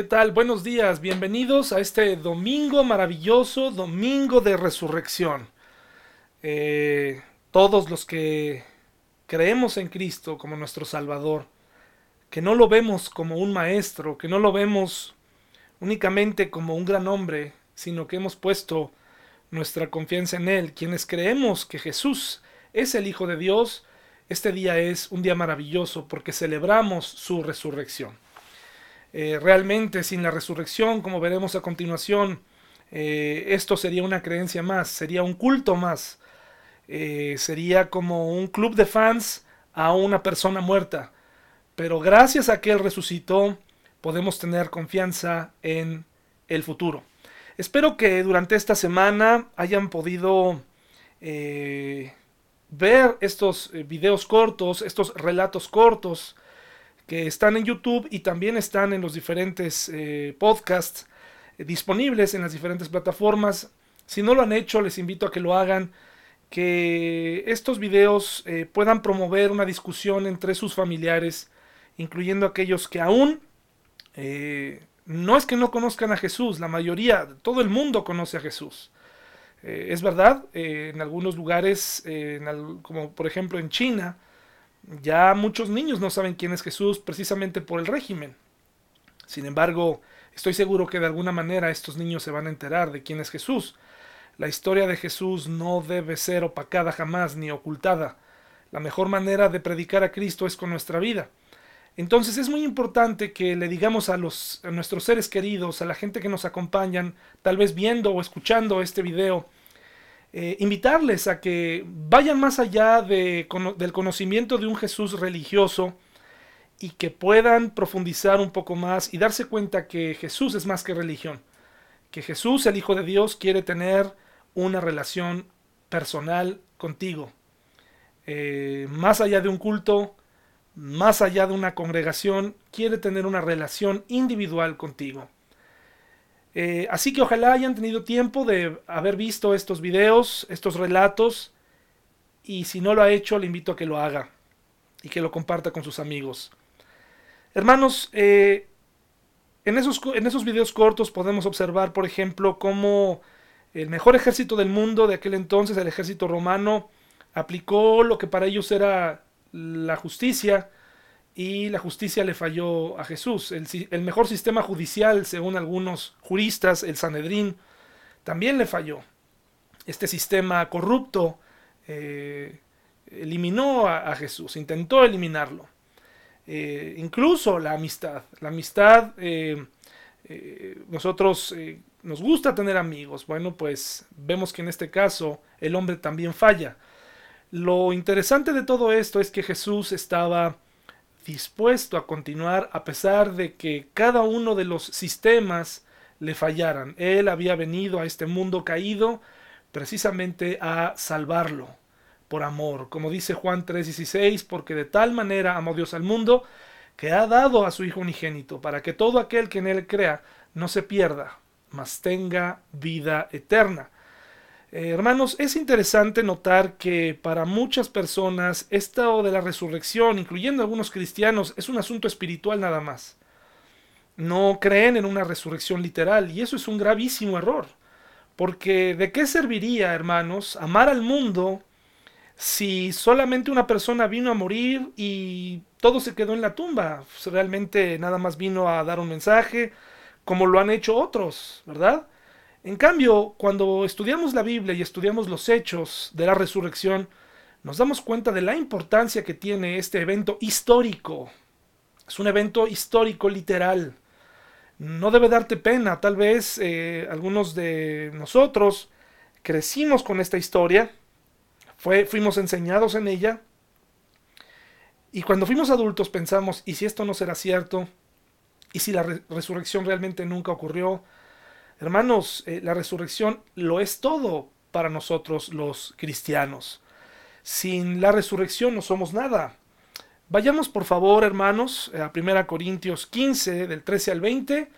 ¿Qué tal? Buenos días, bienvenidos a este domingo maravilloso, domingo de resurrección. Eh, todos los que creemos en Cristo como nuestro Salvador, que no lo vemos como un maestro, que no lo vemos únicamente como un gran hombre, sino que hemos puesto nuestra confianza en Él, quienes creemos que Jesús es el Hijo de Dios, este día es un día maravilloso porque celebramos su resurrección. Eh, realmente sin la resurrección, como veremos a continuación, eh, esto sería una creencia más, sería un culto más, eh, sería como un club de fans a una persona muerta. Pero gracias a que Él resucitó, podemos tener confianza en el futuro. Espero que durante esta semana hayan podido ver estos videos cortos, estos relatos cortos, que están en YouTube y también están en los diferentes eh, podcasts eh, disponibles en las diferentes plataformas. Si no lo han hecho, les invito a que lo hagan, que estos videos eh, puedan promover una discusión entre sus familiares, incluyendo aquellos que aún no es que no conozcan a Jesús, la mayoría, todo el mundo conoce a Jesús. es verdad, en algunos lugares, como por ejemplo en China, ya muchos niños no saben quién es Jesús precisamente por el régimen. Sin embargo, estoy seguro que de alguna manera estos niños se van a enterar de quién es Jesús. La historia de Jesús no debe ser opacada jamás ni ocultada. La mejor manera de predicar a Cristo es con nuestra vida. Entonces es muy importante que le digamos a, los, a nuestros seres queridos, a la gente que nos acompañan, tal vez viendo o escuchando este video, eh, invitarles a que vayan más allá de, del conocimiento de un Jesús religioso y que puedan profundizar un poco más y darse cuenta que Jesús es más que religión, que Jesús, el Hijo de Dios, quiere tener una relación personal contigo, eh, más allá de un culto, más allá de una congregación, quiere tener una relación individual contigo. Eh, así que ojalá hayan tenido tiempo de haber visto estos videos, estos relatos, y si no lo ha hecho, le invito a que lo haga y que lo comparta con sus amigos. Hermanos, eh, en, esos, en esos videos cortos podemos observar, por ejemplo, cómo el mejor ejército del mundo de aquel entonces, el ejército romano, aplicó lo que para ellos era la justicia, y la justicia le falló a Jesús. El, mejor sistema judicial, según algunos juristas, el Sanedrín, también le falló. Este sistema corrupto eh, eliminó a, Jesús, intentó eliminarlo. Eh, incluso la amistad. La amistad, eh, nosotros nos gusta tener amigos. Bueno, pues vemos que en este caso el hombre también falla. Lo interesante de todo esto es que Jesús estaba dispuesto a continuar a pesar de que cada uno de los sistemas le fallaran. Él había venido a este mundo caído precisamente a salvarlo por amor, como dice Juan 3:16, porque de tal manera amó Dios al mundo que ha dado a su Hijo unigénito, para que todo aquel que en él crea no se pierda, mas tenga vida eterna. Eh, hermanos, es interesante notar que para muchas personas esto de la resurrección, incluyendo algunos cristianos, es un asunto espiritual nada más. No creen en una resurrección literal y eso es un gravísimo error. Porque ¿de qué serviría, hermanos, amar al mundo si solamente una persona vino a morir y todo se quedó en la tumba? Realmente nada más vino a dar un mensaje, como lo han hecho otros, ¿verdad? En cambio, cuando estudiamos la Biblia y estudiamos los hechos de la resurrección, nos damos cuenta de la importancia que tiene este evento histórico. Es un evento histórico literal. No debe darte pena, tal vez eh, algunos de nosotros crecimos con esta historia, fuimos enseñados en ella, y cuando fuimos adultos pensamos, ¿y si esto no será cierto? ¿Y si la resurrección realmente nunca ocurrió? Hermanos, eh, la resurrección lo es todo para nosotros los cristianos. Sin la resurrección no somos nada. Vayamos por favor, hermanos, a 1 Corintios 15, del 13 al 20,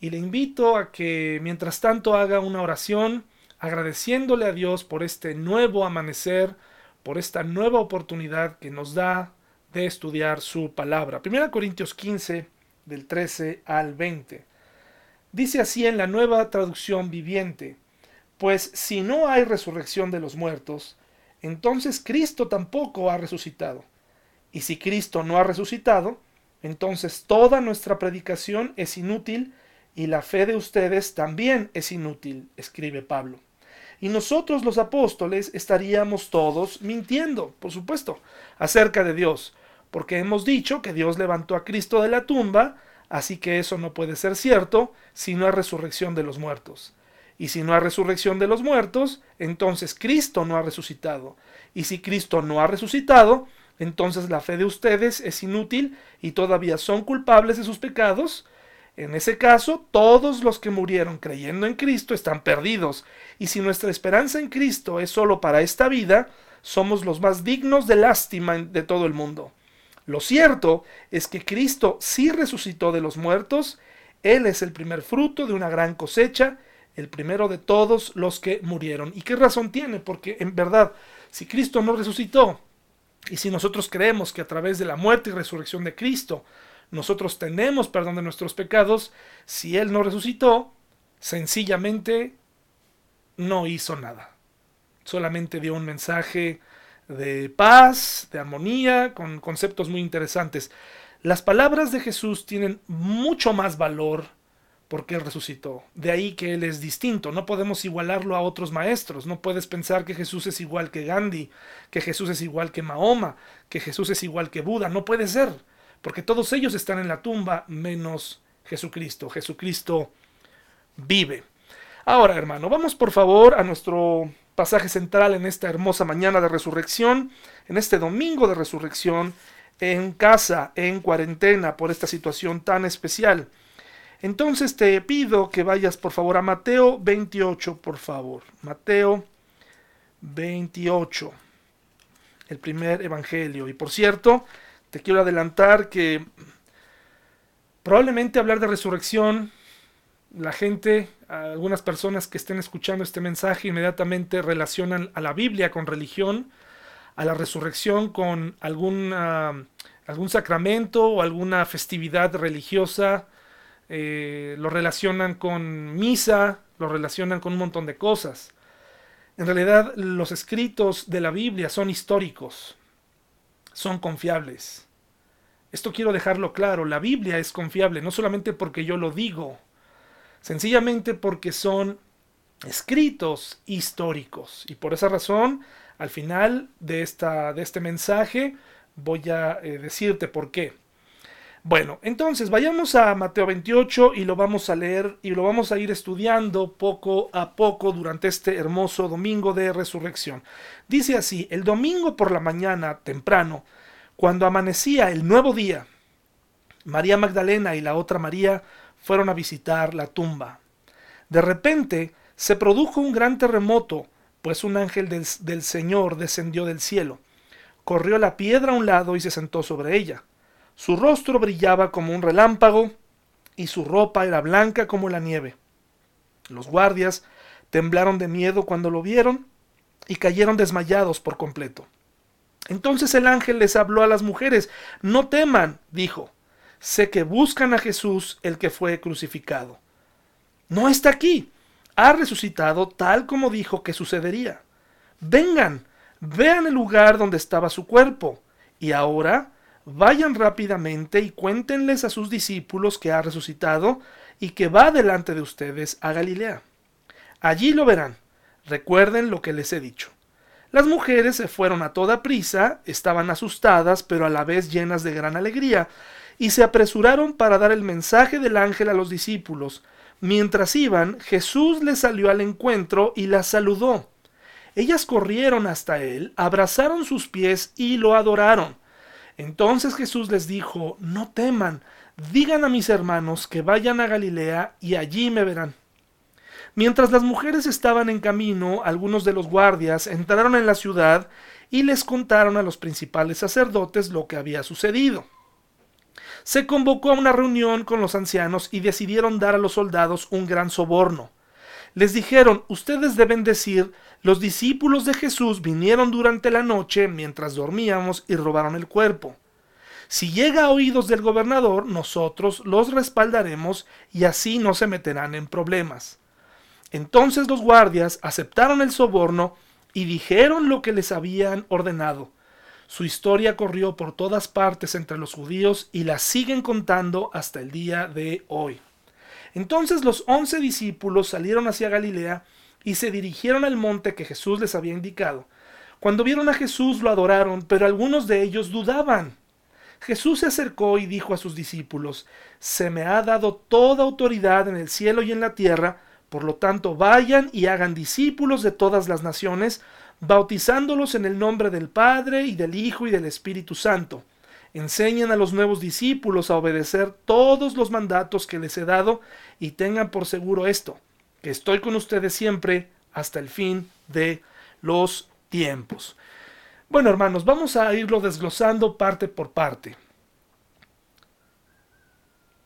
y le invito a que mientras tanto haga una oración agradeciéndole a Dios por este nuevo amanecer, por esta nueva oportunidad que nos da de estudiar su palabra. 1 Corintios 15, del 13 al 20. Dice así en la nueva traducción viviente, pues si no hay resurrección de los muertos, entonces Cristo tampoco ha resucitado. Y si Cristo no ha resucitado, entonces toda nuestra predicación es inútil y la fe de ustedes también es inútil, escribe Pablo. Y nosotros los apóstoles estaríamos todos mintiendo, por supuesto, acerca de Dios, porque hemos dicho que Dios levantó a Cristo de la tumba, así que eso no puede ser cierto si no hay resurrección de los muertos. Y si no hay resurrección de los muertos, entonces Cristo no ha resucitado. Y si Cristo no ha resucitado, entonces la fe de ustedes es inútil y todavía son culpables de sus pecados. En ese caso, todos los que murieron creyendo en Cristo están perdidos. Y si nuestra esperanza en Cristo es solo para esta vida, somos los más dignos de lástima de todo el mundo. Lo cierto es que Cristo sí resucitó de los muertos, Él es el primer fruto de una gran cosecha, el primero de todos los que murieron. ¿Y qué razón tiene? Porque en verdad, si Cristo no resucitó, y si nosotros creemos que a través de la muerte y resurrección de Cristo, nosotros tenemos perdón de nuestros pecados, si Él no resucitó, sencillamente no hizo nada. Solamente dio un mensaje de paz, de armonía, con conceptos muy interesantes. Las palabras de Jesús tienen mucho más valor porque Él resucitó. De ahí que Él es distinto. No podemos igualarlo a otros maestros. No puedes pensar que Jesús es igual que Gandhi, que Jesús es igual que Mahoma, que Jesús es igual que Buda. No puede ser. Porque todos ellos están en la tumba menos Jesucristo. Jesucristo vive. Ahora, hermano, vamos por favor a nuestro pasaje central en esta hermosa mañana de resurrección, en este domingo de resurrección, en casa, en cuarentena, por esta situación tan especial. Entonces te pido que vayas por favor a Mateo 28, por favor. Mateo 28, el primer evangelio. Y por cierto, te quiero adelantar que probablemente hablar de resurrección la gente, algunas personas que estén escuchando este mensaje inmediatamente relacionan a la Biblia con religión, a la resurrección con algún, sacramento o alguna festividad religiosa, eh, lo relacionan con misa, lo relacionan con un montón de cosas. En realidad los escritos de la Biblia son históricos, son confiables. Esto quiero dejarlo claro, la Biblia es confiable, no solamente porque yo lo digo, sencillamente porque son escritos históricos. Y por esa razón, al final de, esta, de este mensaje, voy a eh, decirte por qué. Bueno, entonces vayamos a Mateo 28 y lo vamos a leer y lo vamos a ir estudiando poco a poco durante este hermoso domingo de resurrección. Dice así, el domingo por la mañana temprano, cuando amanecía el nuevo día, María Magdalena y la otra María fueron a visitar la tumba. De repente se produjo un gran terremoto, pues un ángel del, del, Señor descendió del cielo. Corrió la piedra a un lado y se sentó sobre ella. Su rostro brillaba como un relámpago y su ropa era blanca como la nieve. Los guardias temblaron de miedo cuando lo vieron y cayeron desmayados por completo. Entonces el ángel les habló a las mujeres. No teman, dijo sé que buscan a Jesús el que fue crucificado. No está aquí. Ha resucitado tal como dijo que sucedería. Vengan, vean el lugar donde estaba su cuerpo. Y ahora vayan rápidamente y cuéntenles a sus discípulos que ha resucitado y que va delante de ustedes a Galilea. Allí lo verán. Recuerden lo que les he dicho. Las mujeres se fueron a toda prisa, estaban asustadas, pero a la vez llenas de gran alegría, y se apresuraron para dar el mensaje del ángel a los discípulos. Mientras iban, Jesús les salió al encuentro y las saludó. Ellas corrieron hasta él, abrazaron sus pies y lo adoraron. Entonces Jesús les dijo, No teman, digan a mis hermanos que vayan a Galilea y allí me verán. Mientras las mujeres estaban en camino, algunos de los guardias entraron en la ciudad y les contaron a los principales sacerdotes lo que había sucedido se convocó a una reunión con los ancianos y decidieron dar a los soldados un gran soborno. Les dijeron, ustedes deben decir, los discípulos de Jesús vinieron durante la noche mientras dormíamos y robaron el cuerpo. Si llega a oídos del gobernador, nosotros los respaldaremos y así no se meterán en problemas. Entonces los guardias aceptaron el soborno y dijeron lo que les habían ordenado. Su historia corrió por todas partes entre los judíos y la siguen contando hasta el día de hoy. Entonces los once discípulos salieron hacia Galilea y se dirigieron al monte que Jesús les había indicado. Cuando vieron a Jesús lo adoraron, pero algunos de ellos dudaban. Jesús se acercó y dijo a sus discípulos, Se me ha dado toda autoridad en el cielo y en la tierra, por lo tanto vayan y hagan discípulos de todas las naciones, bautizándolos en el nombre del Padre y del Hijo y del Espíritu Santo. Enseñen a los nuevos discípulos a obedecer todos los mandatos que les he dado y tengan por seguro esto, que estoy con ustedes siempre hasta el fin de los tiempos. Bueno, hermanos, vamos a irlo desglosando parte por parte.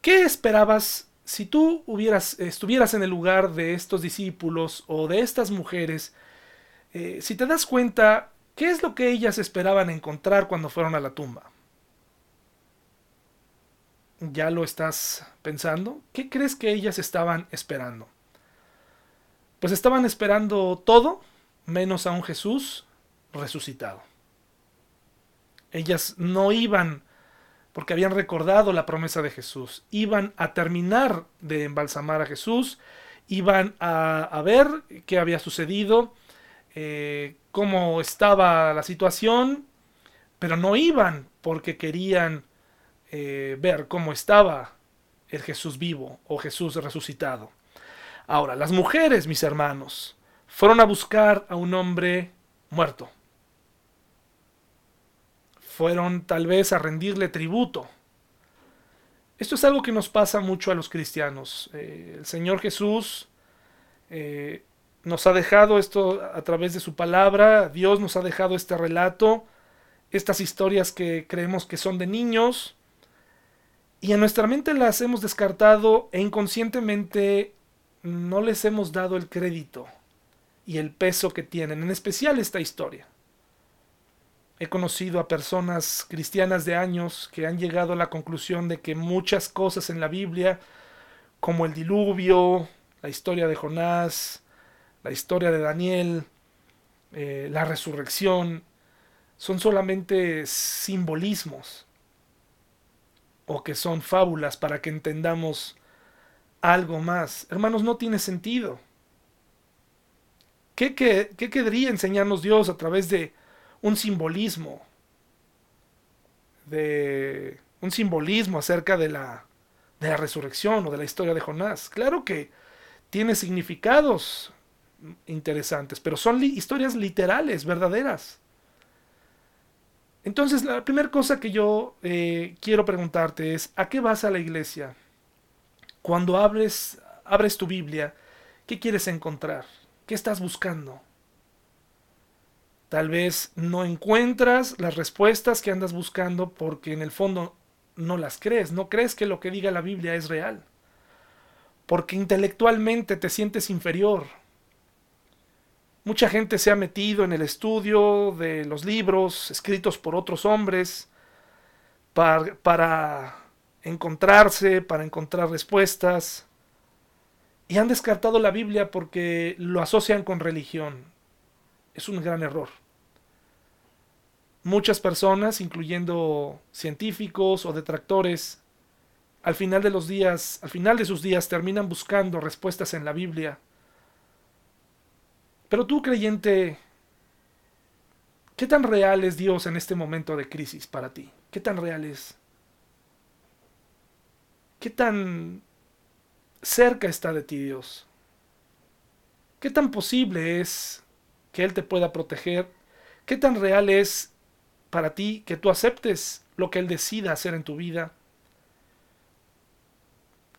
¿Qué esperabas si tú hubieras, estuvieras en el lugar de estos discípulos o de estas mujeres? Eh, si te das cuenta, ¿qué es lo que ellas esperaban encontrar cuando fueron a la tumba? ¿Ya lo estás pensando? ¿Qué crees que ellas estaban esperando? Pues estaban esperando todo menos a un Jesús resucitado. Ellas no iban porque habían recordado la promesa de Jesús, iban a terminar de embalsamar a Jesús, iban a, ver qué había sucedido, eh, cómo estaba la situación, pero no iban porque querían eh, ver cómo estaba el Jesús vivo o Jesús resucitado. Ahora, las mujeres, mis hermanos, fueron a buscar a un hombre muerto. Fueron tal vez a rendirle tributo. Esto es algo que nos pasa mucho a los cristianos. Eh, el Señor Jesús nos ha dejado esto a través de su palabra, Dios nos ha dejado este relato, estas historias que creemos que son de niños, y en nuestra mente las hemos descartado e inconscientemente no les hemos dado el crédito y el peso que tienen, en especial esta historia. He conocido a personas cristianas de años que han llegado a la conclusión de que muchas cosas en la Biblia, como el diluvio, la historia de Jonás, la historia de Daniel, eh, la resurrección, son solamente simbolismos o que son fábulas para que entendamos algo más. Hermanos, no tiene sentido. ¿Qué, querría enseñarnos Dios a través de un simbolismo? De un simbolismo acerca de la, de la resurrección o de la historia de Jonás. Claro que tiene significados interesantes, pero son historias literales, verdaderas. Entonces, la primera cosa que yo eh, quiero preguntarte es, ¿a qué vas a la iglesia? Cuando abres, abres tu Biblia, ¿qué quieres encontrar? ¿Qué estás buscando? Tal vez no encuentras las respuestas que andas buscando porque en el fondo no las crees, no crees que lo que diga la Biblia es real. Porque intelectualmente te sientes inferior. Mucha gente se ha metido en el estudio de los libros escritos por otros hombres para, encontrarse, para encontrar respuestas y han descartado la Biblia porque lo asocian con religión. Es un gran error. Muchas personas, incluyendo científicos o detractores, al final de los días, al final de sus días terminan buscando respuestas en la Biblia. Pero tú, creyente, ¿qué tan real es Dios en este momento de crisis para ti? ¿Qué tan real es? ¿Qué tan cerca está de ti Dios? ¿Qué tan posible es que Él te pueda proteger? ¿Qué tan real es para ti que tú aceptes lo que Él decida hacer en tu vida?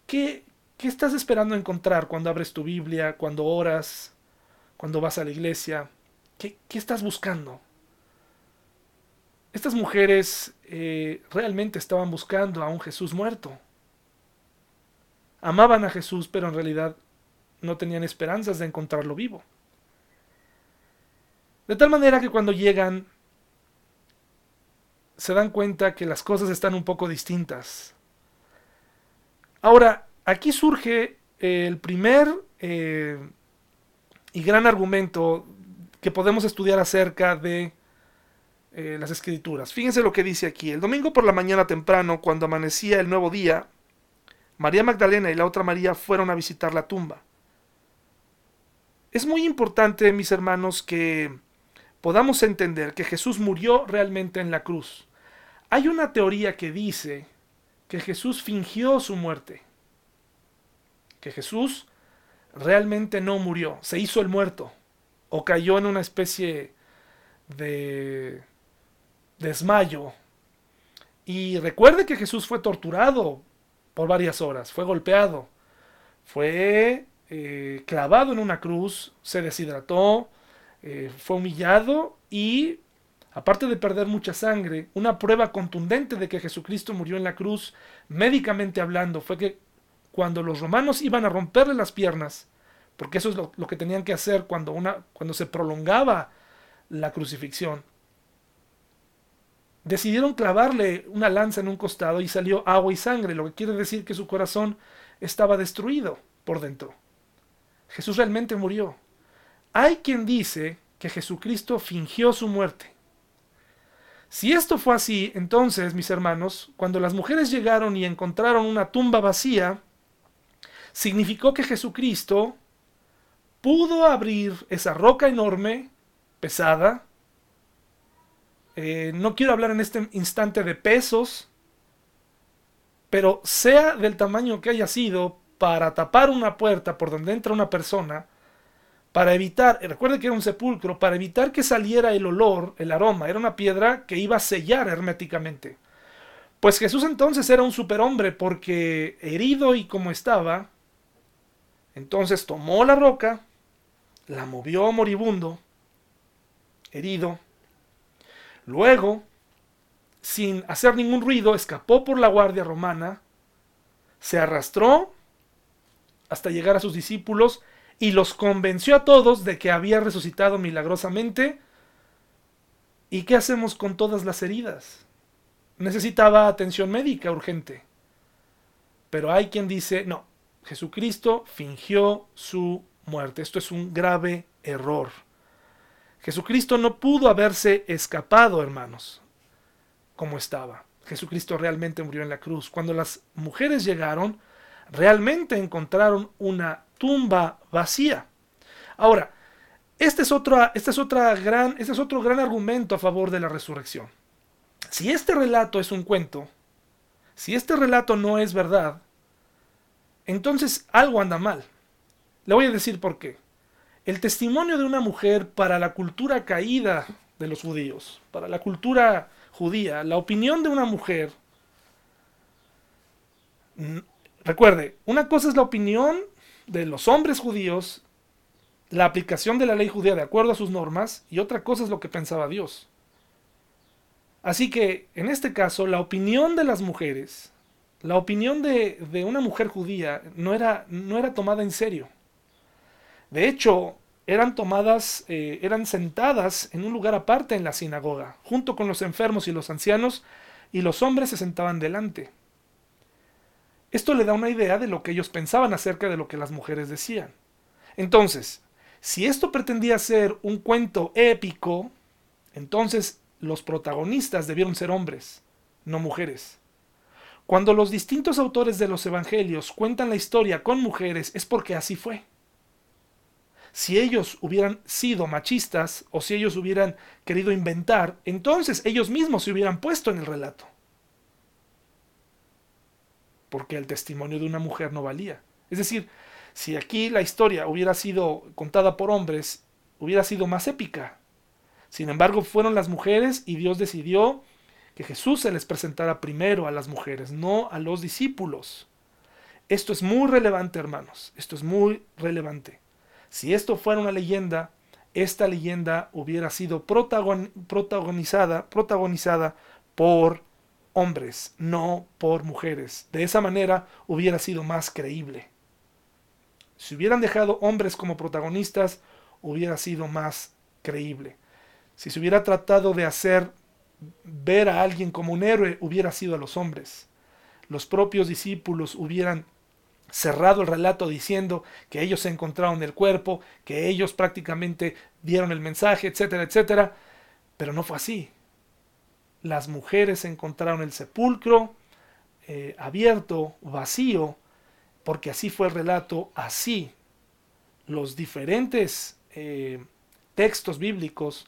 ¿Qué, qué estás esperando encontrar cuando abres tu Biblia, cuando oras, cuando vas a la iglesia? ¿Qué, qué estás buscando? Estas mujeres eh, realmente estaban buscando a un Jesús muerto amaban a Jesús, pero en realidad no tenían esperanzas de encontrarlo vivo. De tal manera que cuando llegan se dan cuenta que las cosas están un poco distintas. Ahora, aquí surge el primer eh, y gran argumento que podemos estudiar acerca de eh, las escrituras. Fíjense lo que dice aquí. El domingo por la mañana temprano, cuando amanecía el nuevo día, María Magdalena y la otra María fueron a visitar la tumba. Es muy importante, mis hermanos, que podamos entender que Jesús murió realmente en la cruz. Hay una teoría que dice que Jesús fingió su muerte, que Jesús realmente no murió, se hizo el muerto o cayó en una especie de desmayo. Y recuerde que Jesús fue torturado por varias horas, fue golpeado, fue eh, clavado en una cruz, se deshidrató, eh, fue humillado y, aparte de perder mucha sangre, una prueba contundente de que Jesucristo murió en la cruz, médicamente hablando, fue que cuando los romanos iban a romperle las piernas, porque eso es lo, que tenían que hacer cuando, una, cuando se prolongaba la crucifixión, decidieron clavarle una lanza en un costado y salió agua y sangre, lo que quiere decir que su corazón estaba destruido por dentro. Jesús realmente murió. Hay quien dice que Jesucristo fingió su muerte. Si esto fue así, entonces, mis hermanos, cuando las mujeres llegaron y encontraron una tumba vacía, significó que Jesucristo pudo abrir esa roca enorme, pesada, eh, no quiero hablar en este instante de pesos, pero sea del tamaño que haya sido, para tapar una puerta por donde entra una persona, para evitar, recuerde que era un sepulcro, para evitar que saliera el olor, el aroma, era una piedra que iba a sellar herméticamente. Pues Jesús entonces era un superhombre porque herido y como estaba, entonces tomó la roca, la movió moribundo, herido, Luego, sin hacer ningún ruido, escapó por la guardia romana, se arrastró hasta llegar a sus discípulos y los convenció a todos de que había resucitado milagrosamente. ¿Y qué hacemos con todas las heridas? Necesitaba atención médica urgente. Pero hay quien dice, no, Jesucristo fingió su muerte. Esto es un grave error. Jesucristo no pudo haberse escapado, hermanos, como estaba. Jesucristo realmente murió en la cruz. Cuando las mujeres llegaron, realmente encontraron una tumba vacía. Ahora, este es, otra, este es, gran, este es otro gran argumento a favor de la resurrección. Si este relato es un cuento, si este relato no es verdad, entonces algo anda mal. Le voy a decir por qué el testimonio de una mujer para la cultura caída de los judíos, para la cultura judía, la opinión de una mujer, recuerde, una cosa es la opinión de los hombres judíos, la aplicación de la ley judía de acuerdo a sus normas, y otra cosa es lo que pensaba Dios. Así que, en este caso, la opinión de las mujeres, la opinión de, de una mujer judía no era, no era tomada en serio. De hecho, eran tomadas, eh, eran sentadas en un lugar aparte en la sinagoga, junto con los enfermos y los ancianos, y los hombres se sentaban delante. Esto le da una idea de lo que ellos pensaban acerca de lo que las mujeres decían. Entonces, si esto pretendía ser un cuento épico, entonces los protagonistas debieron ser hombres, no mujeres. Cuando los distintos autores de los evangelios cuentan la historia con mujeres es porque así fue si ellos hubieran sido machistas o si ellos hubieran querido inventar, entonces ellos mismos se hubieran puesto en el relato. Porque el testimonio de una mujer no valía. Es decir, si aquí la historia hubiera sido contada por hombres, hubiera sido más épica. Sin embargo, fueron las mujeres y Dios decidió que Jesús se les presentara primero a las mujeres, no a los discípulos. Esto es muy relevante, hermanos. Esto es muy relevante. Si esto fuera una leyenda, esta leyenda hubiera sido protagonizada, protagonizada por hombres, no por mujeres. De esa manera hubiera sido más creíble. Si hubieran dejado hombres como protagonistas, hubiera sido más creíble. Si se hubiera tratado de hacer ver a alguien como un héroe hubiera sido a los hombres. Los propios discípulos hubieran cerrado el relato diciendo que ellos encontraron el cuerpo, que ellos prácticamente dieron el mensaje, etcétera, etcétera. Pero no fue así. Las mujeres encontraron el sepulcro eh, abierto, vacío, porque así fue el relato, así los diferentes eh, textos bíblicos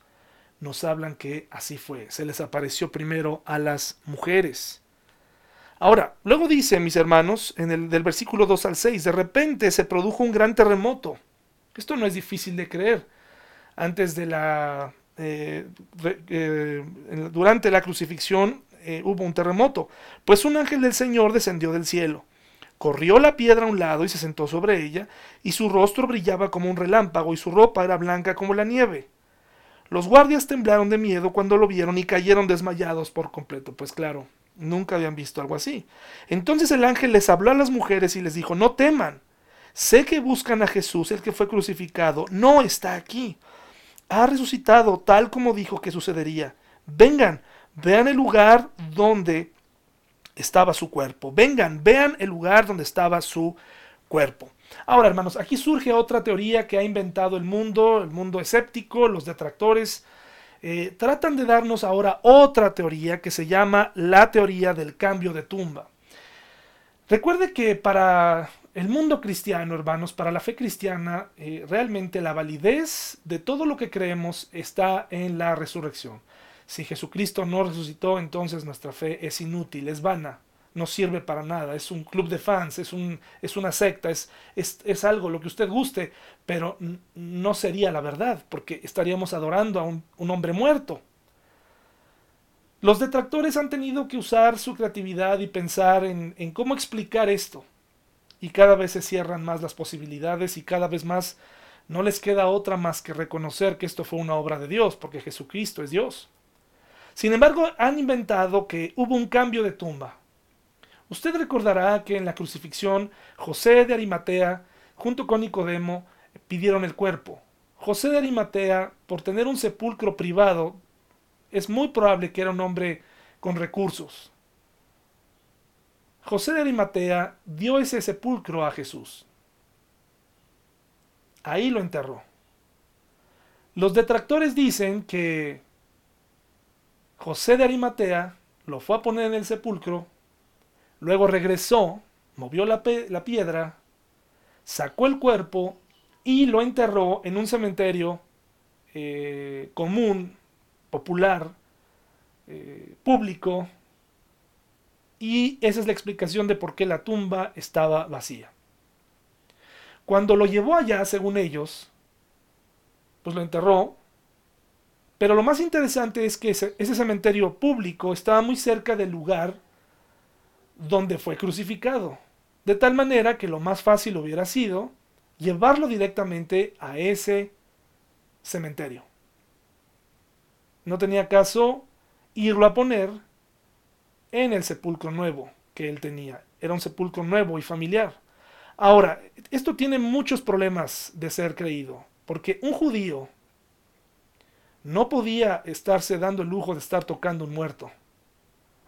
nos hablan que así fue. Se les apareció primero a las mujeres. Ahora, luego dice, mis hermanos, en el del versículo 2 al 6, de repente se produjo un gran terremoto. Esto no es difícil de creer. Antes de la... Eh, eh, durante la crucifixión eh, hubo un terremoto, pues un ángel del Señor descendió del cielo. Corrió la piedra a un lado y se sentó sobre ella, y su rostro brillaba como un relámpago y su ropa era blanca como la nieve. Los guardias temblaron de miedo cuando lo vieron y cayeron desmayados por completo, pues claro, nunca habían visto algo así. Entonces el ángel les habló a las mujeres y les dijo, no teman, sé que buscan a Jesús, el que fue crucificado, no está aquí, ha resucitado tal como dijo que sucedería. Vengan, vean el lugar donde estaba su cuerpo. Vengan, vean el lugar donde estaba su cuerpo. Ahora, hermanos, aquí surge otra teoría que ha inventado el mundo, el mundo escéptico, los detractores. Eh, tratan de darnos ahora otra teoría que se llama la teoría del cambio de tumba. Recuerde que para el mundo cristiano, hermanos, para la fe cristiana, eh, realmente la validez de todo lo que creemos está en la resurrección. Si Jesucristo no resucitó, entonces nuestra fe es inútil, es vana, no sirve para nada, es un club de fans, es, un, es una secta, es, es, algo, lo que usted guste, pero no sería la verdad, porque estaríamos adorando a un, hombre muerto. Los detractores han tenido que usar su creatividad y pensar en, en cómo explicar esto, y cada vez se cierran más las posibilidades y cada vez más no les queda otra más que reconocer que esto fue una obra de Dios, porque Jesucristo es Dios. Sin embargo, han inventado que hubo un cambio de tumba. Usted recordará que en la crucifixión José de Arimatea, junto con Nicodemo, pidieron el cuerpo. José de Arimatea, por tener un sepulcro privado, es muy probable que era un hombre con recursos. José de Arimatea dio ese sepulcro a Jesús. Ahí lo enterró. Los detractores dicen que José de Arimatea lo fue a poner en el sepulcro, luego regresó, movió la, piedra, sacó el cuerpo y lo enterró en un cementerio eh, común, popular, eh, público, y esa es la explicación de por qué la tumba estaba vacía. Cuando lo llevó allá, según ellos, pues lo enterró, pero lo más interesante es que ese, cementerio público estaba muy cerca del lugar donde fue crucificado. De tal manera que lo más fácil hubiera sido llevarlo directamente a ese cementerio. No tenía caso irlo a poner en el sepulcro nuevo que él tenía. Era un sepulcro nuevo y familiar. Ahora, esto tiene muchos problemas de ser creído, porque un judío no podía estarse dando el lujo de estar tocando un muerto.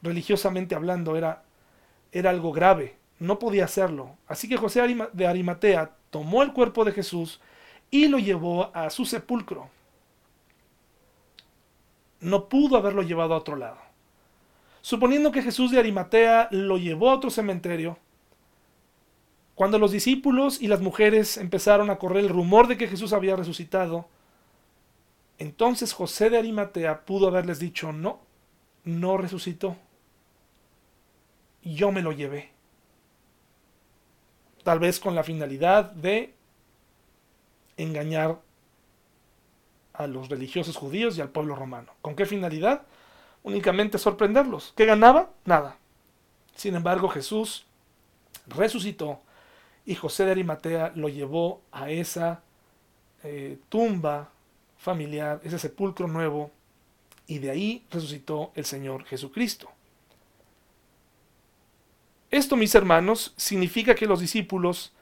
Religiosamente hablando era, era algo grave, no podía hacerlo. Así que José de Arimatea tomó el cuerpo de Jesús y lo llevó a su sepulcro. No pudo haberlo llevado a otro lado. Suponiendo que Jesús de Arimatea lo llevó a otro cementerio, cuando los discípulos y las mujeres empezaron a correr el rumor de que Jesús había resucitado, entonces José de Arimatea pudo haberles dicho, no, no resucitó. Yo me lo llevé. Tal vez con la finalidad de engañar a los religiosos judíos y al pueblo romano. ¿Con qué finalidad? Únicamente sorprenderlos. ¿Qué ganaba? Nada. Sin embargo, Jesús resucitó y José de Arimatea lo llevó a esa eh, tumba familiar, ese sepulcro nuevo, y de ahí resucitó el Señor Jesucristo. Esto, mis hermanos, significa que los discípulos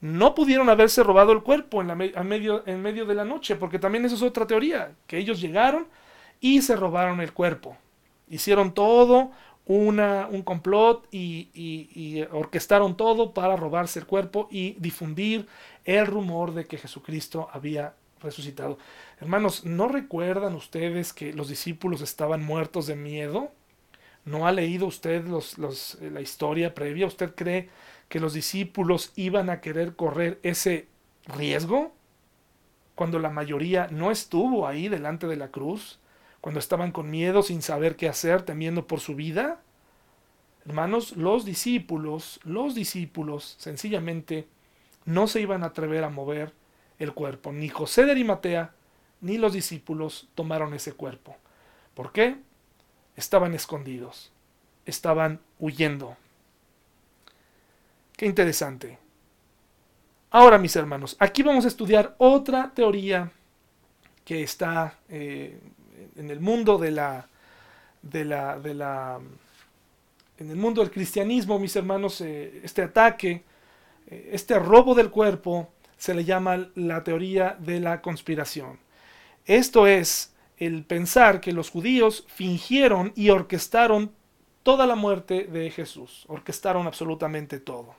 no pudieron haberse robado el cuerpo en, medio, de la noche, porque también eso es otra teoría, que ellos llegaron y se robaron el cuerpo. Hicieron todo un complot y, orquestaron todo para robarse el cuerpo y difundir el rumor de que Jesucristo había resucitado. Hermanos, ¿no recuerdan ustedes que los discípulos estaban muertos de miedo? ¿No ha leído usted los, eh, la historia previa? ¿Usted cree que los discípulos iban a querer correr ese riesgo? Cuando la mayoría no estuvo ahí delante de la cruz, cuando estaban con miedo, sin saber qué hacer, temiendo por su vida. Hermanos, los discípulos, los discípulos, sencillamente, no se iban a atrever a mover el cuerpo. Ni José de Arimatea, ni los discípulos tomaron ese cuerpo. ¿Por qué? Estaban escondidos, estaban huyendo. Qué interesante. Ahora, mis hermanos, aquí vamos a estudiar otra teoría que está eh, en el mundo de la, de la, de la, en el mundo del cristianismo, mis hermanos, eh, este ataque, eh, este robo del cuerpo, se le llama la teoría de la conspiración. Esto es el pensar que los judíos fingieron y orquestaron toda la muerte de Jesús, orquestaron absolutamente todo.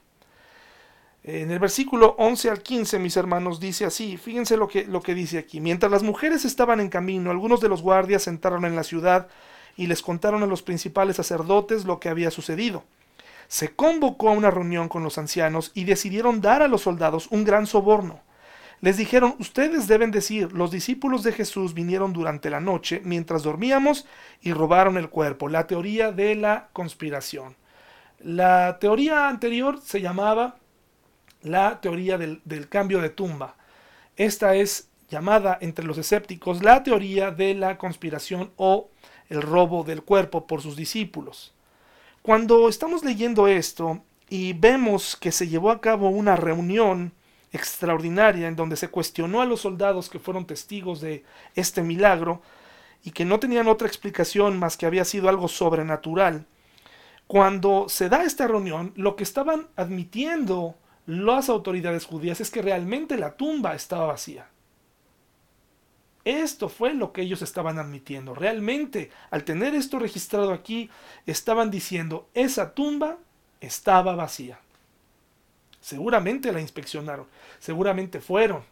En el versículo 11 al 15, mis hermanos, dice así, fíjense lo que, lo que dice aquí. Mientras las mujeres estaban en camino, algunos de los guardias entraron en la ciudad y les contaron a los principales sacerdotes lo que había sucedido. Se convocó a una reunión con los ancianos y decidieron dar a los soldados un gran soborno. Les dijeron, ustedes deben decir, los discípulos de Jesús vinieron durante la noche mientras dormíamos y robaron el cuerpo. La teoría de la conspiración. La teoría anterior se llamaba la teoría del, cambio de tumba. Esta es llamada entre los escépticos la teoría de la conspiración o el robo del cuerpo por sus discípulos. Cuando estamos leyendo esto y vemos que se llevó a cabo una reunión extraordinaria en donde se cuestionó a los soldados que fueron testigos de este milagro y que no tenían otra explicación más que había sido algo sobrenatural, cuando se da esta reunión, lo que estaban admitiendo las autoridades judías es que realmente la tumba estaba vacía. Esto fue lo que ellos estaban admitiendo. Realmente, al tener esto registrado aquí, estaban diciendo, esa tumba estaba vacía. Seguramente la inspeccionaron, seguramente fueron.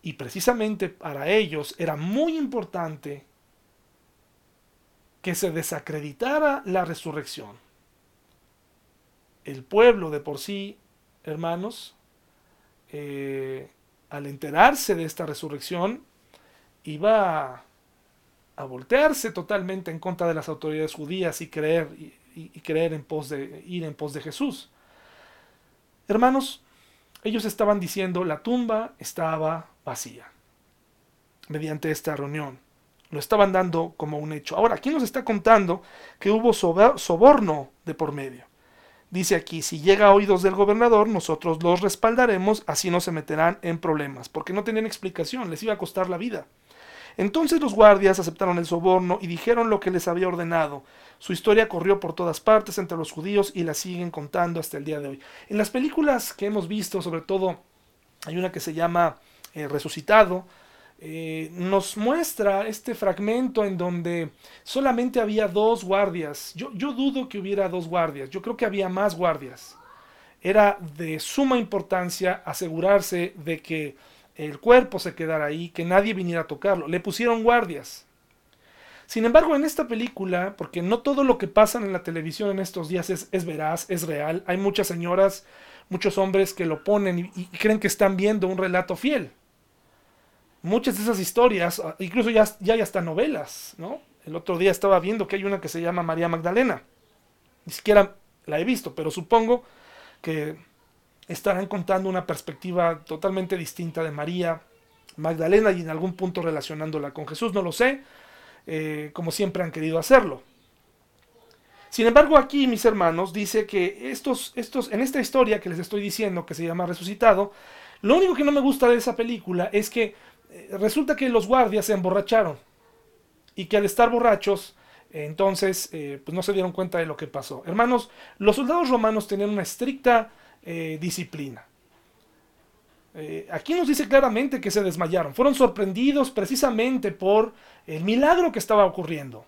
Y precisamente para ellos era muy importante que se desacreditara la resurrección. El pueblo de por sí hermanos, eh, al enterarse de esta resurrección, iba a, voltearse totalmente en contra de las autoridades judías y creer, y, creer en pos de, ir en pos de Jesús. Hermanos, ellos estaban diciendo la tumba estaba vacía mediante esta reunión. Lo estaban dando como un hecho. Ahora, aquí nos está contando que hubo soborno de por medio. Dice aquí, si llega a oídos del gobernador, nosotros los respaldaremos, así no se meterán en problemas, porque no tenían explicación, les iba a costar la vida. Entonces los guardias aceptaron el soborno y dijeron lo que les había ordenado. Su historia corrió por todas partes entre los judíos y la siguen contando hasta el día de hoy. En las películas que hemos visto, sobre todo hay una que se llama eh, Resucitado, eh, nos muestra este fragmento en donde solamente había dos guardias. Yo, yo dudo que hubiera dos guardias, yo creo que había más guardias. Era de suma importancia asegurarse de que el cuerpo se quedara ahí, que nadie viniera a tocarlo. Le pusieron guardias. Sin embargo, en esta película, porque no todo lo que pasa en la televisión en estos días es, es veraz, es real, hay muchas señoras, muchos hombres que lo ponen y creen que están viendo un relato fiel muchas de esas historias, ah, incluso ya, ya hay hasta novelas, ¿no? El otro día estaba viendo que hay una que se llama María Magdalena. Ni siquiera la he visto, pero supongo que estarán contando una perspectiva totalmente distinta de María Magdalena y en algún punto relacionándola con Jesús, no lo sé, eh, como siempre han querido hacerlo. Sin embargo, aquí, mis hermanos, dice que estos, estos, en esta historia que les estoy diciendo, que se llama Resucitado, lo único que no me gusta de esa película es que eh, resulta que los guardias se emborracharon y que al estar borrachos, entonces, eh, pues no se dieron cuenta de lo que pasó. Hermanos, los soldados romanos tenían una estricta eh, aquí nos dice claramente que se desmayaron. Fueron sorprendidos precisamente por el milagro que estaba ocurriendo.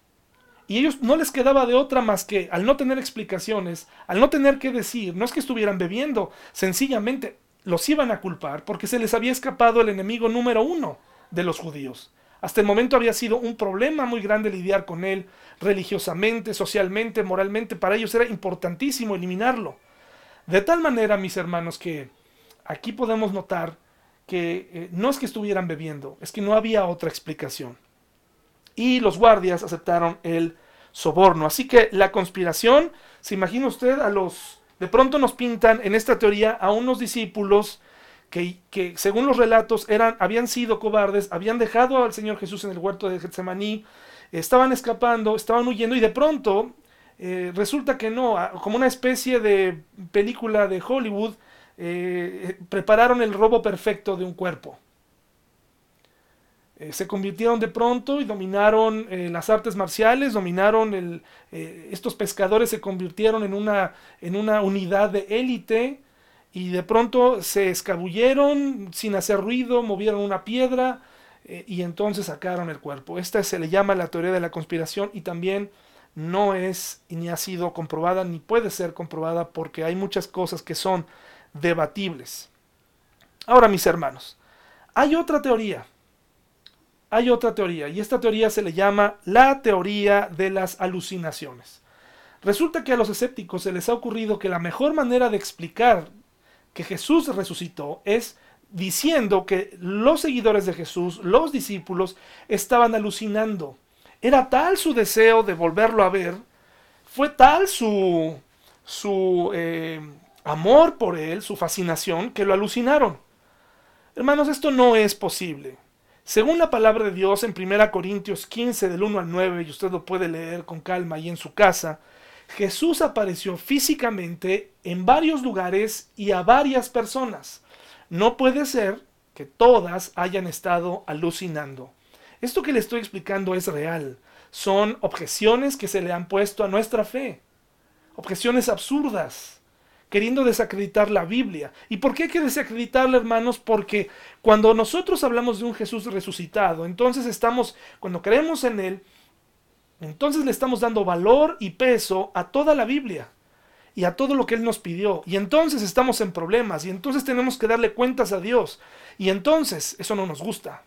Y ellos no les quedaba de otra más que, al no tener explicaciones, al no tener que decir, no es que estuvieran bebiendo, sencillamente los iban a culpar porque se les había escapado el enemigo número uno de los judíos. Hasta el momento había sido un problema muy grande lidiar con él, religiosamente, socialmente, moralmente. Para ellos era importantísimo eliminarlo. De tal manera, mis hermanos, que aquí podemos notar que eh, no es que estuvieran bebiendo, es que no había otra explicación. Y los guardias aceptaron el soborno. Así que la conspiración, se imagina usted a los... De pronto nos pintan en esta teoría a unos discípulos que, que, según los relatos eran, habían sido cobardes, habían dejado al Señor Jesús en el huerto de Getsemaní, estaban escapando, estaban huyendo y de pronto eh, resulta que no, como una especie de película de Hollywood, eh, prepararon el robo perfecto de un cuerpo. Eh, se convirtieron de pronto y dominaron las artes marciales, dominaron el, estos pescadores se convirtieron en una, en una unidad de élite y de pronto se escabulleron sin hacer ruido, movieron una piedra y entonces sacaron el cuerpo. Esta se le llama la teoría de la conspiración y también no es ni ha sido comprobada ni puede ser comprobada porque hay muchas cosas que son debatibles. Ahora, mis hermanos, hay otra teoría. Hay otra teoría y esta teoría se le llama la teoría de las alucinaciones. Resulta que a los escépticos se les ha ocurrido que la mejor manera de explicar que Jesús resucitó es diciendo que los seguidores de Jesús, los discípulos, estaban alucinando era tal su deseo de volverlo a ver, fue tal su, su eh, amor por él, su fascinación, que lo alucinaron. Hermanos, esto no es posible. Según la palabra de Dios en 1 Corintios 15 del 1 al 9, y usted lo puede leer con calma ahí en su casa, Jesús apareció físicamente en varios lugares y a varias personas. No puede ser que todas hayan estado alucinando. Esto que le estoy explicando es real. Son objeciones que se le han puesto a nuestra fe. Objeciones absurdas, queriendo desacreditar la Biblia. ¿Y por qué hay que desacreditarla, hermanos? Porque cuando nosotros hablamos de un Jesús resucitado, entonces estamos, cuando creemos en Él, entonces le estamos dando valor y peso a toda la Biblia y a todo lo que Él nos pidió. Y entonces estamos en problemas y entonces tenemos que darle cuentas a Dios. Y entonces eso no nos gusta.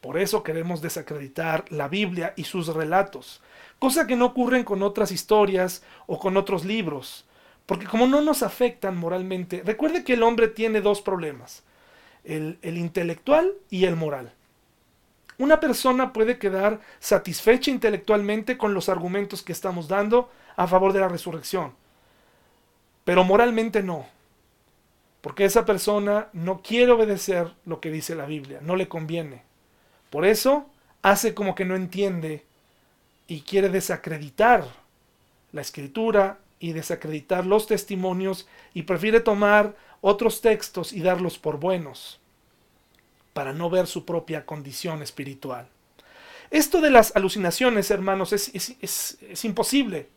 Por eso queremos desacreditar la Biblia y sus relatos, cosa que no ocurren con otras historias o con otros libros, porque como no nos afectan moralmente, recuerde que el hombre tiene dos problemas, el, el intelectual y el moral. Una persona puede quedar satisfecha intelectualmente con los argumentos que estamos dando a favor de la resurrección, pero moralmente no, porque esa persona no quiere obedecer lo que dice la Biblia, no le conviene. Por eso hace como que no entiende y quiere desacreditar la escritura y desacreditar los testimonios y prefiere tomar otros textos y darlos por buenos para no ver su propia condición espiritual. Esto de las alucinaciones, hermanos, es, es imposible.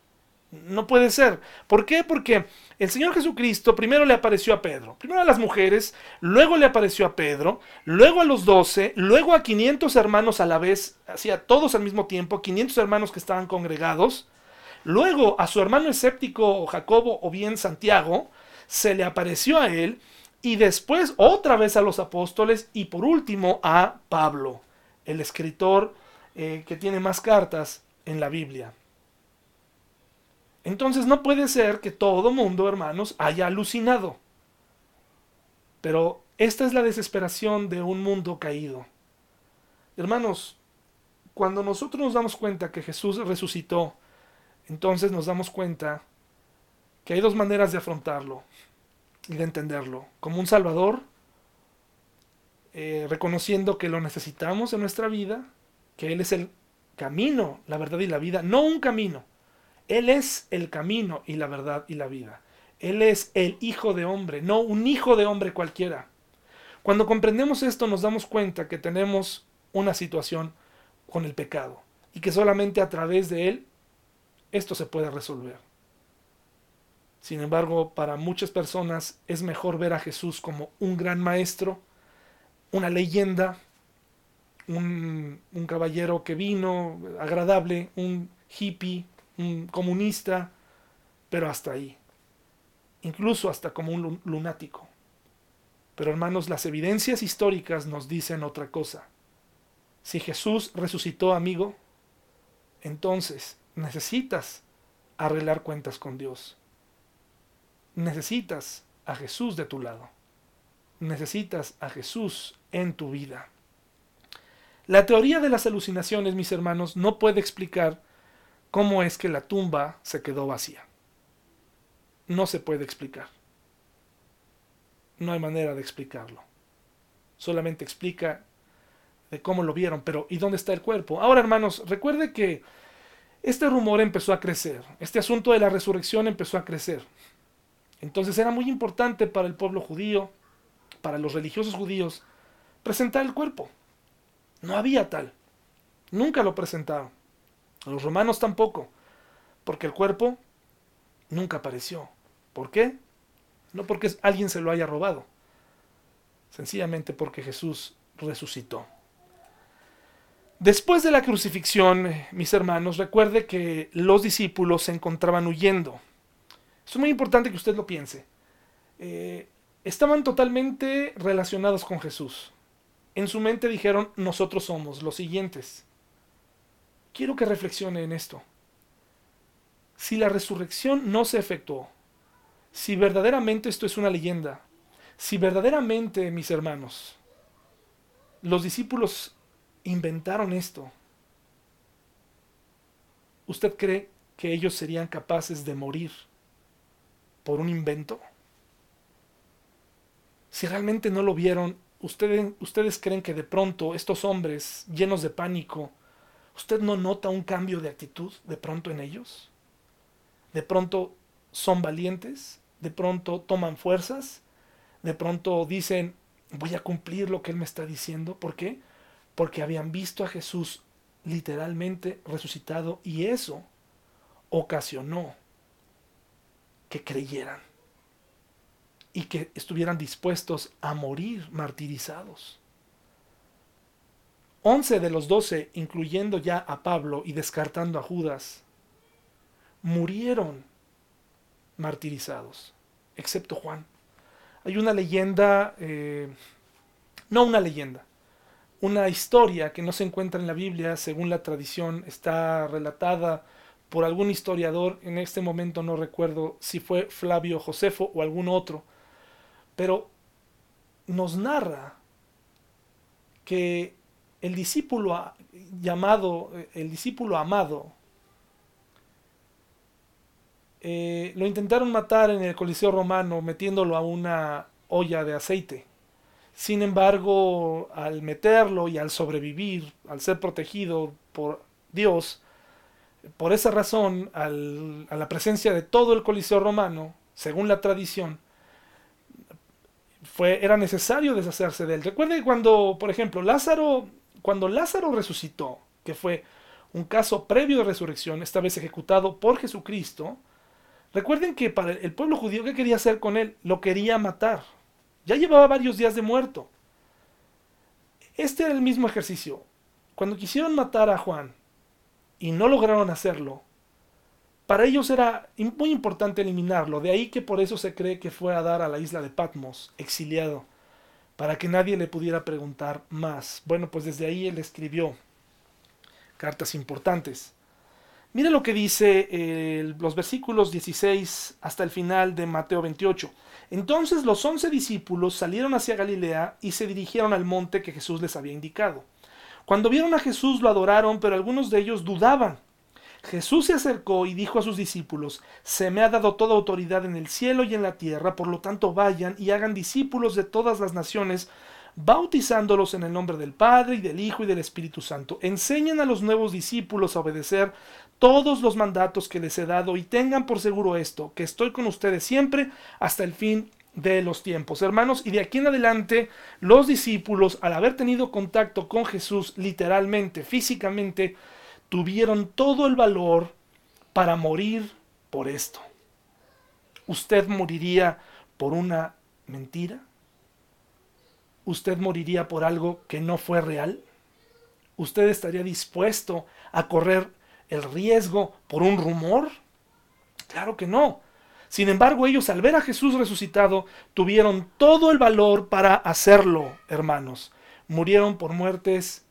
No puede ser. ¿Por qué? Porque el Señor Jesucristo primero le apareció a Pedro, primero a las mujeres, luego le apareció a Pedro, luego a los doce, luego a 500 hermanos a la vez, hacía todos al mismo tiempo, 500 hermanos que estaban congregados, luego a su hermano escéptico Jacobo o bien Santiago, se le apareció a él, y después otra vez a los apóstoles, y por último a Pablo, el escritor eh, que tiene más cartas en la Biblia. Entonces no puede ser que todo mundo, hermanos, haya alucinado. Pero esta es la desesperación de un mundo caído. Hermanos, cuando nosotros nos damos cuenta que Jesús resucitó, entonces nos damos cuenta que hay dos maneras de afrontarlo y de entenderlo. Como un Salvador, eh, reconociendo que lo necesitamos en nuestra vida, que Él es el camino, la verdad y la vida, no un camino, él es el camino y la verdad y la vida. Él es el Hijo de hombre, no un hijo de hombre cualquiera. Cuando comprendemos esto nos damos cuenta que tenemos una situación con el pecado y que solamente a través de él esto se puede resolver. Sin embargo, para muchas personas es mejor ver a Jesús como un gran maestro, una leyenda, un, caballero que vino, agradable, un hippie, un comunista, pero hasta ahí. Incluso hasta como un lunático. Pero hermanos, las evidencias históricas nos dicen otra cosa. Si Jesús resucitó, amigo, entonces necesitas arreglar cuentas con Dios. Necesitas a Jesús de tu lado. Necesitas a Jesús en tu vida. La teoría de las alucinaciones, mis hermanos, no puede explicar cómo es que la tumba se quedó vacía. No se puede explicar. No hay manera de explicarlo. Solamente explica de cómo lo vieron, pero ¿y dónde está el cuerpo? Ahora, hermanos, recuerde que este rumor empezó a crecer, este asunto de la resurrección empezó a crecer. Entonces era muy importante para el pueblo judío, para los religiosos judíos, presentar el cuerpo. No había tal. Nunca lo presentaron. Los romanos tampoco. Porque el cuerpo nunca apareció. ¿Por qué? No porque alguien se lo haya robado. Sencillamente porque Jesús resucitó. Después de la crucifixión, mis hermanos, recuerde que los discípulos se encontraban huyendo. Es muy importante que usted lo piense. Eh, estaban totalmente relacionados con Jesús. En su mente dijeron, nosotros somos los siguientes. Quiero que reflexione en esto. Si la resurrección no se efectuó, si verdaderamente esto es una leyenda, si verdaderamente, mis hermanos, los discípulos inventaron esto, ¿usted cree que ellos serían capaces de morir por un invento? Si realmente no lo vieron, ¿ustedes, ¿ustedes creen que de pronto estos hombres llenos de pánico, ¿usted no nota un cambio de actitud de pronto en ellos? ¿De pronto son valientes? ¿De pronto toman fuerzas? ¿De pronto dicen, voy a cumplir lo que Él me está diciendo? ¿Por qué? Porque habían visto a Jesús literalmente resucitado y eso ocasionó que creyeran y que estuvieran dispuestos a morir martirizados. Once de los doce, incluyendo ya a Pablo y descartando a Judas, murieron martirizados, excepto Juan. Hay una leyenda, eh, no una leyenda, una historia que no se encuentra en la Biblia, según la tradición, está relatada por algún historiador, en este momento no recuerdo si fue Flavio Josefo o algún otro, pero nos narra que el discípulo llamado, el discípulo amado, eh, lo intentaron matar en el Coliseo romano metiéndolo a una olla de aceite. Sin embargo, al meterlo y al sobrevivir, al ser protegido por Dios, por esa razón, a la presencia de todo el Coliseo romano, según la tradición, fue, era necesario deshacerse de él. Recuerde cuando, por ejemplo, Lázaro, cuando Lázaro resucitó, que fue un caso previo de resurrección, esta vez ejecutado por Jesucristo, recuerden que para el pueblo judío, ¿qué quería hacer con él? Lo quería matar. Ya llevaba varios días de muerto. Este era el mismo ejercicio. Cuando quisieron matar a Juan y no lograron hacerlo, para ellos era muy importante eliminarlo, de ahí que por eso se cree que fue a dar a la isla de Patmos, exiliado, para que nadie le pudiera preguntar más. Bueno, pues desde ahí él escribió cartas importantes. Mire lo que dice eh, los versículos 16 hasta el final de Mateo 28. Entonces los once discípulos salieron hacia Galilea y se dirigieron al monte que Jesús les había indicado. Cuando vieron a Jesús lo adoraron, pero algunos de ellos dudaban. Jesús se acercó y dijo a sus discípulos, Se me ha dado toda autoridad en el cielo y en la tierra, por lo tanto vayan y hagan discípulos de todas las naciones, bautizándolos en el nombre del Padre y del Hijo y del Espíritu Santo. Enseñen a los nuevos discípulos a obedecer todos los mandatos que les he dado y tengan por seguro esto, que estoy con ustedes siempre hasta el fin de los tiempos. Hermanos, y de aquí en adelante los discípulos, al haber tenido contacto con Jesús literalmente, físicamente, tuvieron todo el valor para morir por esto. ¿Usted moriría por una mentira? ¿Usted moriría por algo que no fue real? ¿usted estaría dispuesto a correr el riesgo por un rumor? Claro que no. Sin embargo, ellos al ver a Jesús resucitado tuvieron todo el valor para hacerlo, hermanos. Murieron por muertes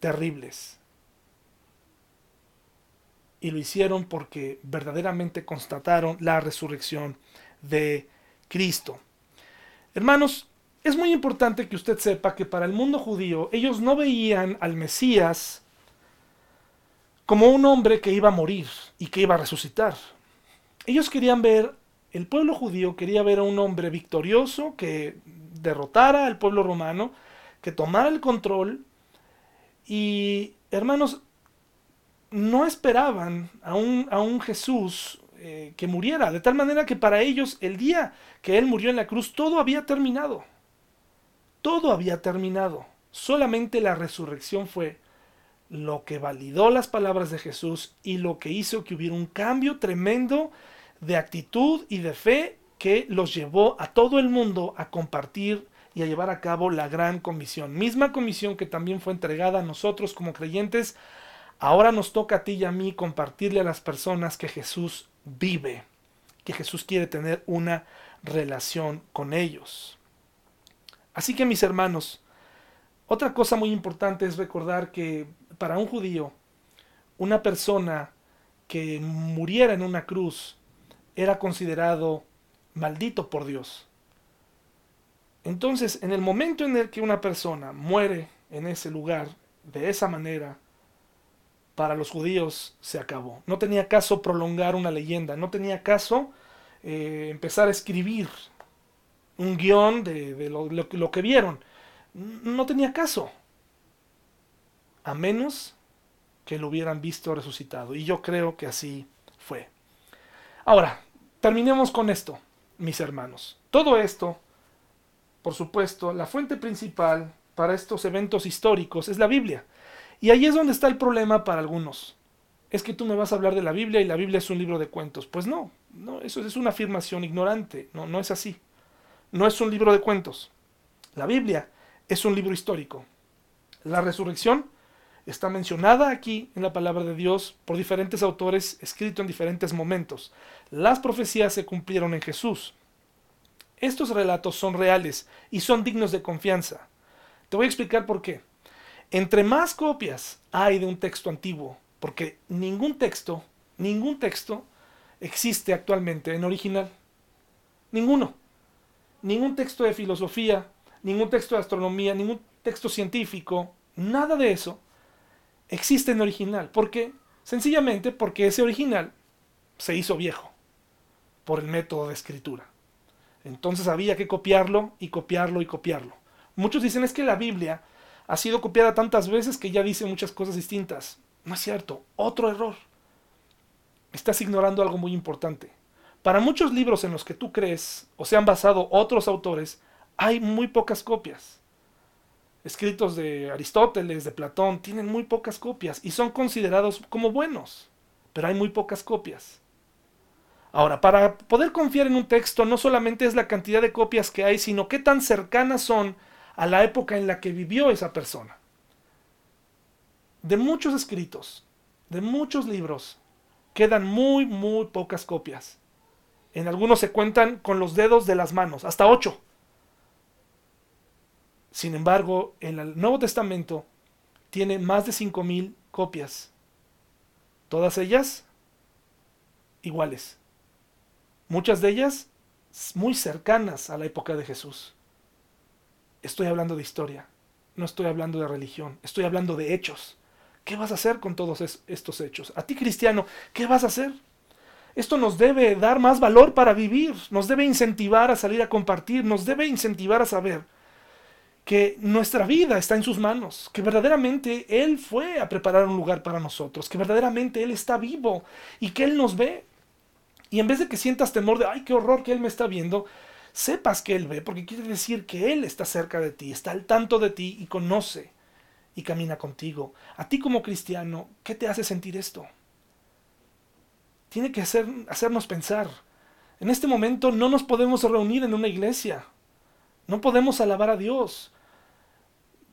terribles. Y lo hicieron porque verdaderamente constataron la resurrección de Cristo. Hermanos, es muy importante que usted sepa que para el mundo judío ellos no veían al Mesías como un hombre que iba a morir y que iba a resucitar. Ellos querían ver, el pueblo judío quería ver a un hombre victorioso que derrotara al pueblo romano, que tomara el control y, hermanos, no esperaban a un, a un Jesús eh, que muriera, de tal manera que para ellos el día que Él murió en la cruz todo había terminado. Todo había terminado. Solamente la resurrección fue lo que validó las palabras de Jesús y lo que hizo que hubiera un cambio tremendo de actitud y de fe que los llevó a todo el mundo a compartir y a llevar a cabo la gran comisión. Misma comisión que también fue entregada a nosotros como creyentes. Ahora nos toca a ti y a mí compartirle a las personas que Jesús vive, que Jesús quiere tener una relación con ellos. Así que mis hermanos, otra cosa muy importante es recordar que para un judío, una persona que muriera en una cruz era considerado maldito por Dios. Entonces, en el momento en el que una persona muere en ese lugar, de esa manera, para los judíos se acabó. No tenía caso prolongar una leyenda, no tenía caso eh, empezar a escribir un guion de, lo, que vieron. No tenía caso. A menos que lo hubieran visto resucitado. Y yo creo que así fue. Ahora, terminemos con esto, mis hermanos. Todo esto, por supuesto, la fuente principal para estos eventos históricos es la Biblia. Y ahí es donde está el problema para algunos. Es que tú me vas a hablar de la Biblia y la Biblia es un libro de cuentos. Pues no, no, eso es una afirmación ignorante. No, no es así no es un libro de cuentos. La Biblia es un libro histórico. La resurrección está mencionada aquí en la palabra de Dios por diferentes autores, escrito en diferentes momentos. Las profecías se cumplieron en Jesús. Estos relatos son reales y son dignos de confianza. Te voy a explicar por qué. Entre más copias hay de un texto antiguo, porque ningún texto, ningún texto existe actualmente en original. Ninguno ningún texto de filosofía, ningún texto de astronomía, ningún texto científico, nada de eso existe en original. ¿Por qué? Sencillamente porque ese original se hizo viejo por el método de escritura. Entonces había que copiarlo y copiarlo y copiarlo. Muchos dicen es que la Biblia ha sido copiada tantas veces que ya dice muchas cosas distintas. No es cierto. Otro error. Estás ignorando algo muy importante. Para muchos libros en los que tú crees o se han basado otros autores, hay muy pocas copias. Escritos de Aristóteles, de Platón, tienen muy pocas copias y son considerados como buenos, pero hay muy pocas copias. Ahora, para poder confiar en un texto no solamente es la cantidad de copias que hay, sino qué tan cercanas son a la época en la que vivió esa persona. De muchos escritos, de muchos libros, quedan muy, muy pocas copias. En algunos se cuentan con los dedos de las manos, hasta ocho. Sin embargo, el Nuevo Testamento tiene más de cinco mil copias. Todas ellas iguales. Muchas de ellas muy cercanas a la época de Jesús. Estoy hablando de historia, no estoy hablando de religión, estoy hablando de hechos. ¿Qué vas a hacer con todos estos hechos? A ti cristiano, ¿qué vas a hacer? Esto nos debe dar más valor para vivir, nos debe incentivar a salir a compartir, nos debe incentivar a saber que nuestra vida está en sus manos, que verdaderamente Él fue a preparar un lugar para nosotros, que verdaderamente Él está vivo y que Él nos ve. Y en vez de que sientas temor de, ay, qué horror que Él me está viendo, sepas que Él ve, porque quiere decir que Él está cerca de ti, está al tanto de ti y conoce y camina contigo. A ti como cristiano, ¿qué te hace sentir esto? tiene que hacer, hacernos pensar. En este momento no nos podemos reunir en una iglesia. No podemos alabar a Dios.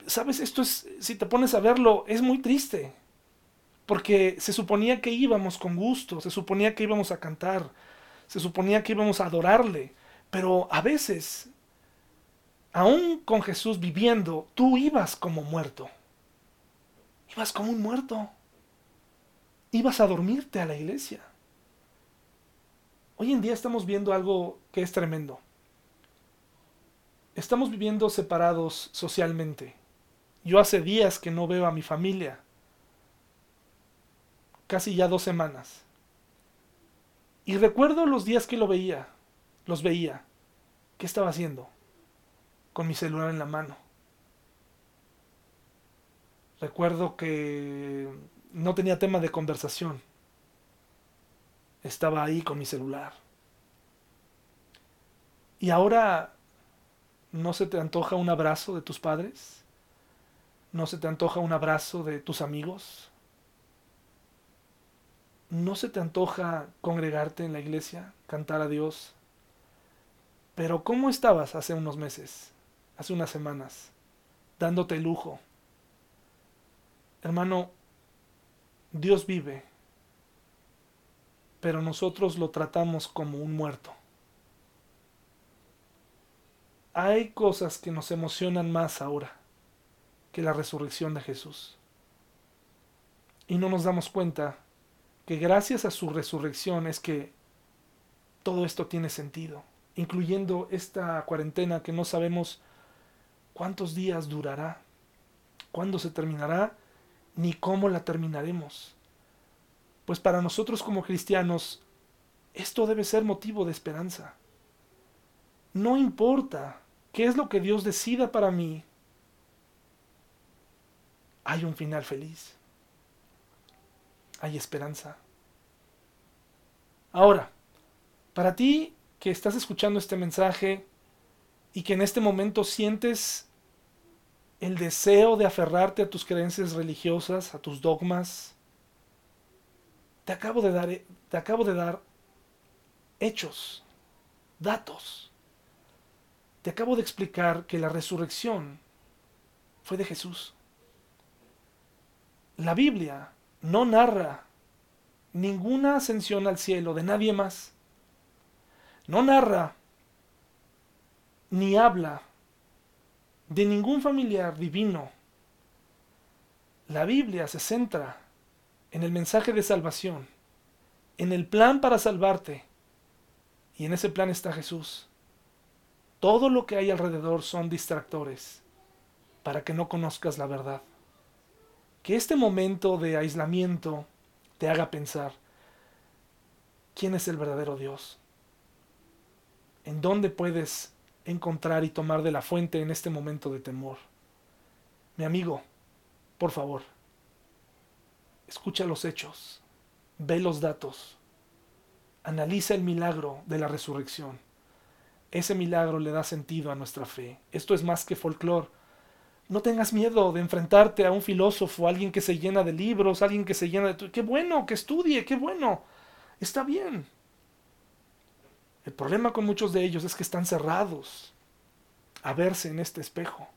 Sabes, esto es, si te pones a verlo, es muy triste. Porque se suponía que íbamos con gusto, se suponía que íbamos a cantar, se suponía que íbamos a adorarle. Pero a veces, aún con Jesús viviendo, tú ibas como muerto. Ibas como un muerto. Ibas a dormirte a la iglesia. Hoy en día estamos viendo algo que es tremendo. Estamos viviendo separados socialmente. Yo hace días que no veo a mi familia. Casi ya dos semanas. Y recuerdo los días que lo veía. Los veía. ¿Qué estaba haciendo? Con mi celular en la mano. Recuerdo que no tenía tema de conversación. Estaba ahí con mi celular. Y ahora ¿No se te antoja un abrazo de tus padres? ¿No se te antoja un abrazo de tus amigos? ¿No se te antoja congregarte en la iglesia, cantar a Dios? Pero ¿cómo estabas hace unos meses, hace unas semanas, dándote lujo? Hermano, Dios vive, pero nosotros lo tratamos como un muerto hay cosas que nos emocionan más ahora que la resurrección de Jesús. Y no nos damos cuenta que gracias a su resurrección es que todo esto tiene sentido, incluyendo esta cuarentena que no sabemos cuántos días durará, cuándo se terminará, ni cómo la terminaremos. Pues para nosotros como cristianos, esto debe ser motivo de esperanza. No importa ¿Qué es lo que Dios decida para mí? Hay un final feliz. Hay esperanza. Ahora, para ti que estás escuchando este mensaje y que en este momento sientes el deseo de aferrarte a tus creencias religiosas, a tus dogmas, te acabo de dar, te acabo de dar hechos, datos te acabo de explicar que la resurrección fue de Jesús. La Biblia no narra ninguna ascensión al cielo de nadie más. No narra ni habla de ningún familiar divino. La Biblia se centra en el mensaje de salvación, en el plan para salvarte. Y en ese plan está Jesús. Todo lo que hay alrededor son distractores para que no conozcas la verdad. Que este momento de aislamiento te haga pensar, ¿quién es el verdadero Dios? ¿En dónde puedes encontrar y tomar de la fuente en este momento de temor? Mi amigo, por favor, escucha los hechos, ve los datos, analiza el milagro de la resurrección ese milagro le da sentido a nuestra fe. Esto es más que folclore. No tengas miedo de enfrentarte a un filósofo, alguien que se llena de libros, alguien que se llena de... ¡Qué bueno! Que estudie, qué bueno. Está bien. El problema con muchos de ellos es que están cerrados a verse en este espejo.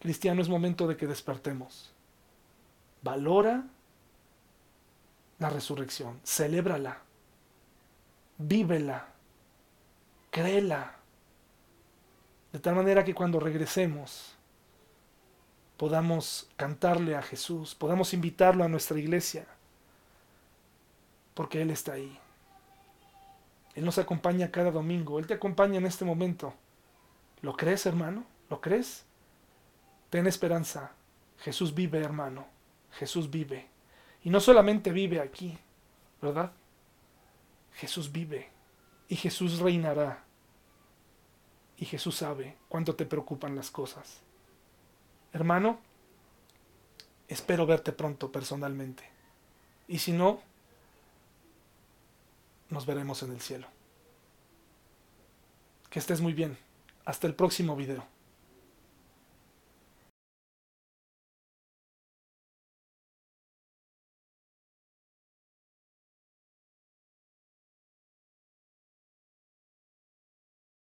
Cristiano, es momento de que despertemos. Valora la resurrección, celébrala, vívela créela. De tal manera que cuando regresemos podamos cantarle a Jesús, podamos invitarlo a nuestra iglesia, porque Él está ahí. Él nos acompaña cada domingo, Él te acompaña en este momento. ¿Lo crees, hermano? ¿Lo crees? Ten esperanza. Jesús vive, hermano. Jesús vive. Y no solamente vive aquí, ¿verdad? Jesús vive y Jesús reinará y Jesús sabe cuánto te preocupan las cosas. Hermano, espero verte pronto personalmente. Y si no, nos veremos en el cielo. Que estés muy bien. Hasta el próximo video.